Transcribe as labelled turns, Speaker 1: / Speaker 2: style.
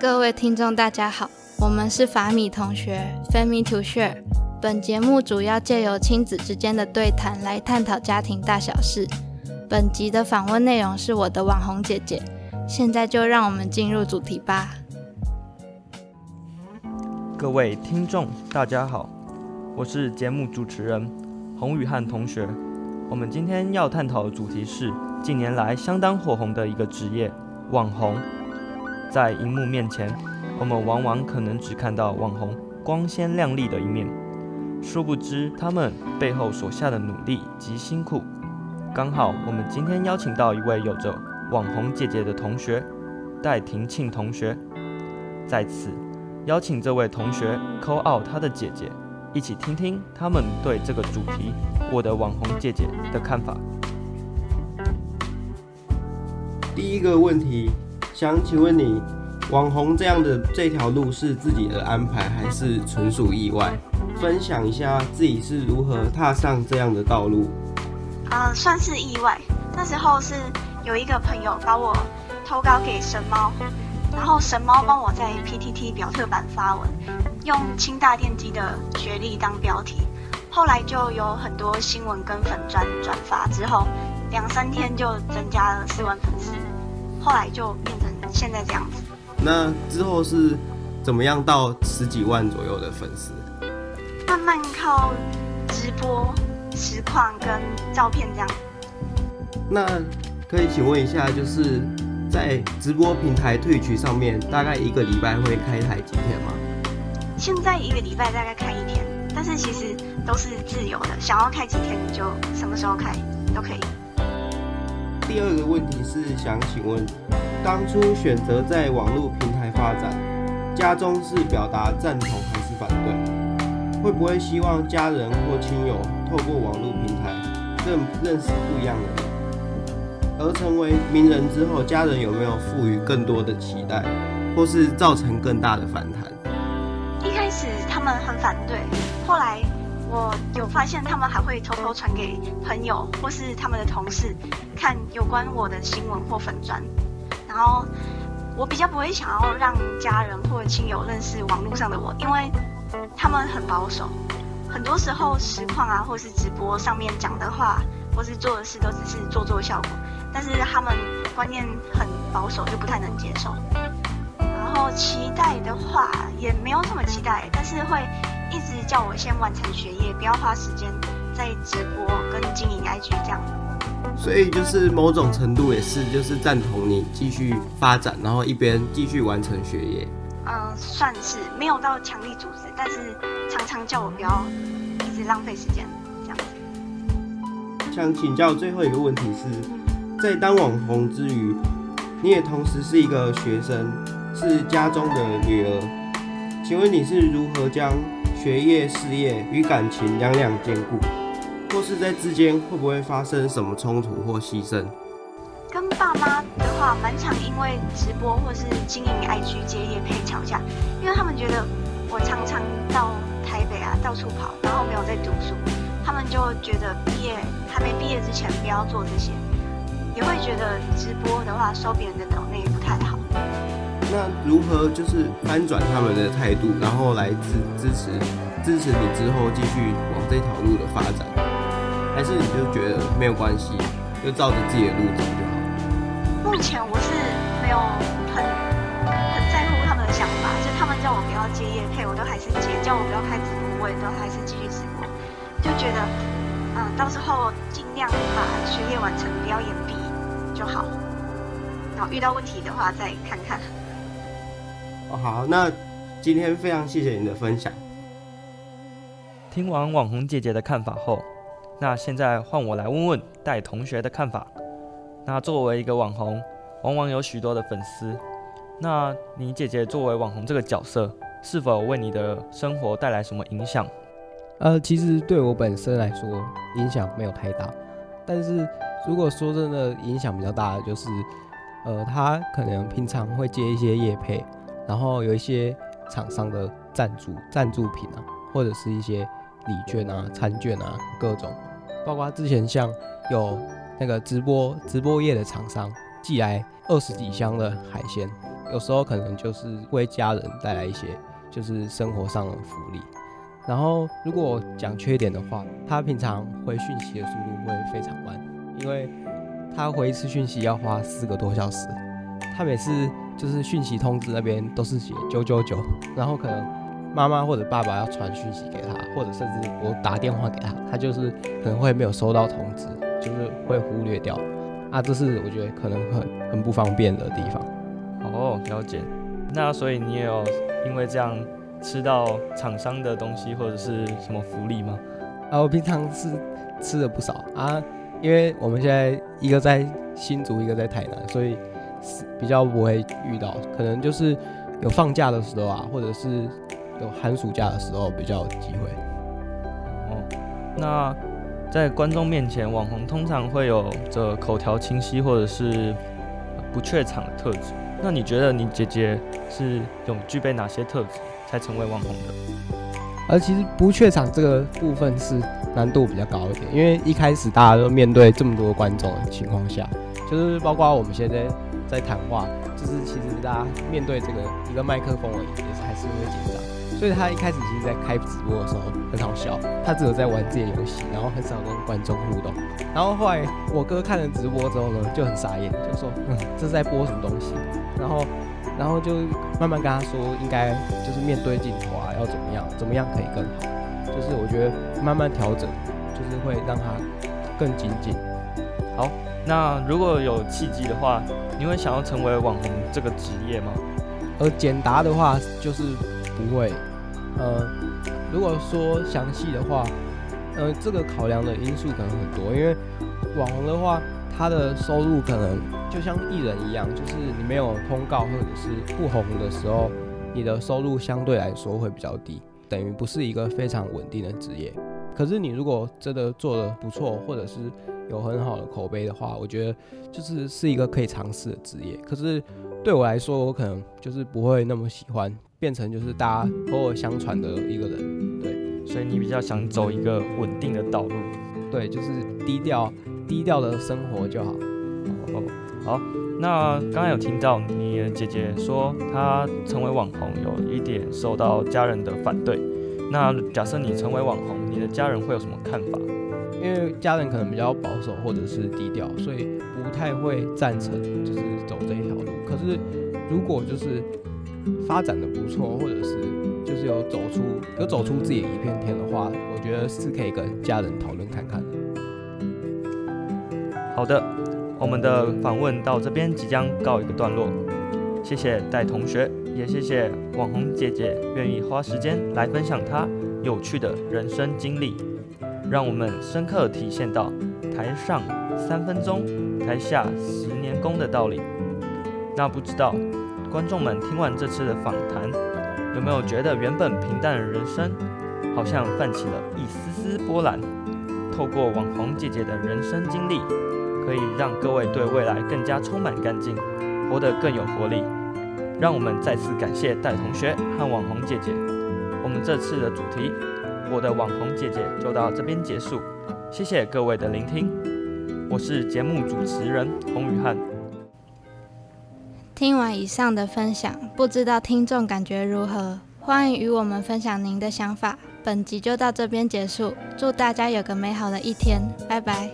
Speaker 1: 各位听众，大家好，我们是法米同学，Family to Share。本节目主要借由亲子之间的对谈来探讨家庭大小事。本集的访问内容是我的网红姐姐。现在就让我们进入主题吧。
Speaker 2: 各位听众，大家好，我是节目主持人洪宇汉同学。我们今天要探讨的主题是近年来相当火红的一个职业——网红。在荧幕面前，我们往往可能只看到网红光鲜亮丽的一面，殊不知他们背后所下的努力及辛苦。刚好，我们今天邀请到一位有着网红姐姐的同学戴婷庆同学，在此邀请这位同学 call out 他的姐姐，一起听听他们对这个主题“我的网红姐姐”的看法。
Speaker 3: 第一个问题。想请问你，网红这样的这条路是自己的安排，还是纯属意外？分享一下自己是如何踏上这样的道路。
Speaker 4: 呃，算是意外。那时候是有一个朋友把我投稿给神猫，然后神猫帮我在 PTT 表特版发文，用清大电机的学历当标题。后来就有很多新闻跟粉砖转发之后，两三天就增加了四万粉丝。后来就变成现在这样子。
Speaker 3: 那之后是怎么样到十几万左右的粉丝？
Speaker 4: 慢慢靠直播、实况跟照片这样。
Speaker 3: 那可以请问一下，就是在直播平台退群上面，大概一个礼拜会开台几天吗？
Speaker 4: 现在一个礼拜大概开一天，但是其实都是自由的，想要开几天你就什么时候开都可以。
Speaker 3: 第二个问题是想请问，当初选择在网络平台发展，家中是表达赞同还是反对？会不会希望家人或亲友透过网络平台认认识不一样的人？而成为名人之后，家人有没有赋予更多的期待，或是造成更大的反弹？
Speaker 4: 一开始他们很反对，后来。我有发现，他们还会偷偷传给朋友或是他们的同事看有关我的新闻或粉砖。然后我比较不会想要让家人或亲友认识网络上的我，因为他们很保守，很多时候实况啊或是直播上面讲的话或是做的事都只是做做效果，但是他们观念很保守，就不太能接受。然后期待的话也没有什么期待，但是会。一直叫我先完成学业，不要花时间在直播跟经营 IG 这样。
Speaker 3: 所以就是某种程度也是就是赞同你继续发展，然后一边继续完成学业。
Speaker 4: 嗯，算是没有到强力阻止，但是常常叫我不要一直浪费时间这样子。
Speaker 3: 想请教最后一个问题是，在当网红之余，你也同时是一个学生，是家中的女儿，请问你是如何将？学业、事业与感情两两兼顾，或是在之间会不会发生什么冲突或牺牲？
Speaker 4: 跟爸妈的话，蛮常因为直播或是经营 IG 接业配吵架，因为他们觉得我常常到台北啊到处跑，然后没有在读书，他们就觉得毕业还没毕业之前不要做这些，也会觉得直播的话收别人的抖内不太好。
Speaker 3: 那如何就是翻转他们的态度，然后来支支持支持你之后继续往这条路的发展？还是你就觉得没有关系，就照着自己的路走就好？
Speaker 4: 目前我是没有很很在乎他们的想法，就他们叫我不要接夜配，我都还是接；叫我不要开直播，我也都还是继续直播。就觉得，嗯，到时候尽量把学业完成，不要延毕就好。然后遇到问题的话再看看。
Speaker 3: 哦，好，那今天非常谢谢你的分享。
Speaker 2: 听完网红姐姐的看法后，那现在换我来问问戴同学的看法。那作为一个网红，往往有许多的粉丝。那你姐姐作为网红这个角色，是否为你的生活带来什么影响？
Speaker 5: 呃，其实对我本身来说，影响没有太大。但是如果说真的影响比较大的，就是，呃，她可能平常会接一些夜配。然后有一些厂商的赞助赞助品啊，或者是一些礼券啊、餐券啊，各种，包括之前像有那个直播直播业的厂商寄来二十几箱的海鲜，有时候可能就是为家人带来一些就是生活上的福利。然后如果讲缺点的话，他平常回讯息的速度会非常慢，因为他回一次讯息要花四个多小时。他每次就是讯息通知那边都是写九九九，然后可能妈妈或者爸爸要传讯息给他，或者甚至我打电话给他，他就是可能会没有收到通知，就是会忽略掉。啊，这是我觉得可能很很不方便的地方。
Speaker 2: 哦，了解。那所以你也有因为这样吃到厂商的东西或者是什么福利吗？
Speaker 5: 啊，我平常是吃了不少啊，因为我们现在一个在新竹，一个在台南，所以是比较不会遇到，可能就是有放假的时候啊，或者是有寒暑假的时候比较有机会。
Speaker 2: 哦，那在观众面前，网红通常会有着口条清晰或者是不怯场的特质。那你觉得你姐姐是有具备哪些特质才成为网红的？
Speaker 5: 而其实不怯场这个部分是难度比较高一点，因为一开始大家都面对这么多观众的情况下，就是包括我们现在在谈话，就是其实大家面对这个一个麦克风而已，也是还是会紧张。所以他一开始其实在开直播的时候很好笑，他只有在玩自己的游戏，然后很少跟观众互动。然后后来我哥看了直播之后呢，就很傻眼，就说：“嗯，这是在播什么东西？”然后，然后就慢慢跟他说，应该就是面对镜头啊，要怎么样，怎么样可以更好。就是我觉得慢慢调整，就是会让他更精进。
Speaker 2: 好，那如果有契机的话，你会想要成为网红这个职业吗？
Speaker 5: 而简答的话就是不会。呃，如果说详细的话，呃，这个考量的因素可能很多，因为网红的话，他的收入可能就像艺人一样，就是你没有通告或者是不红的时候，你的收入相对来说会比较低，等于不是一个非常稳定的职业。可是你如果真的做的不错，或者是有很好的口碑的话，我觉得就是是一个可以尝试的职业。可是对我来说，我可能就是不会那么喜欢。变成就是大家口耳相传的一个人，对，
Speaker 2: 所以你比较想走一个稳定的道路，
Speaker 5: 对，就是低调低调的生活就好。
Speaker 2: 哦，好，那刚刚有听到你的姐姐说她成为网红有一点受到家人的反对，那假设你成为网红，你的家人会有什么看法？
Speaker 5: 因为家人可能比较保守或者是低调，所以不太会赞成就是走这一条路。可是如果就是发展的不错，或者是就是有走出有走出自己一片天的话，我觉得是可以跟家人讨论看看的。
Speaker 2: 好的，我们的访问到这边即将告一个段落，谢谢戴同学，也谢谢网红姐姐愿意花时间来分享她有趣的人生经历，让我们深刻体现到台上三分钟，台下十年功的道理。那不知道。观众们听完这次的访谈，有没有觉得原本平淡的人生，好像泛起了一丝丝波澜？透过网红姐姐的人生经历，可以让各位对未来更加充满干劲，活得更有活力。让我们再次感谢戴同学和网红姐姐。我们这次的主题“我的网红姐姐”就到这边结束，谢谢各位的聆听。我是节目主持人洪宇翰。
Speaker 1: 听完以上的分享，不知道听众感觉如何？欢迎与我们分享您的想法。本集就到这边结束，祝大家有个美好的一天，拜拜。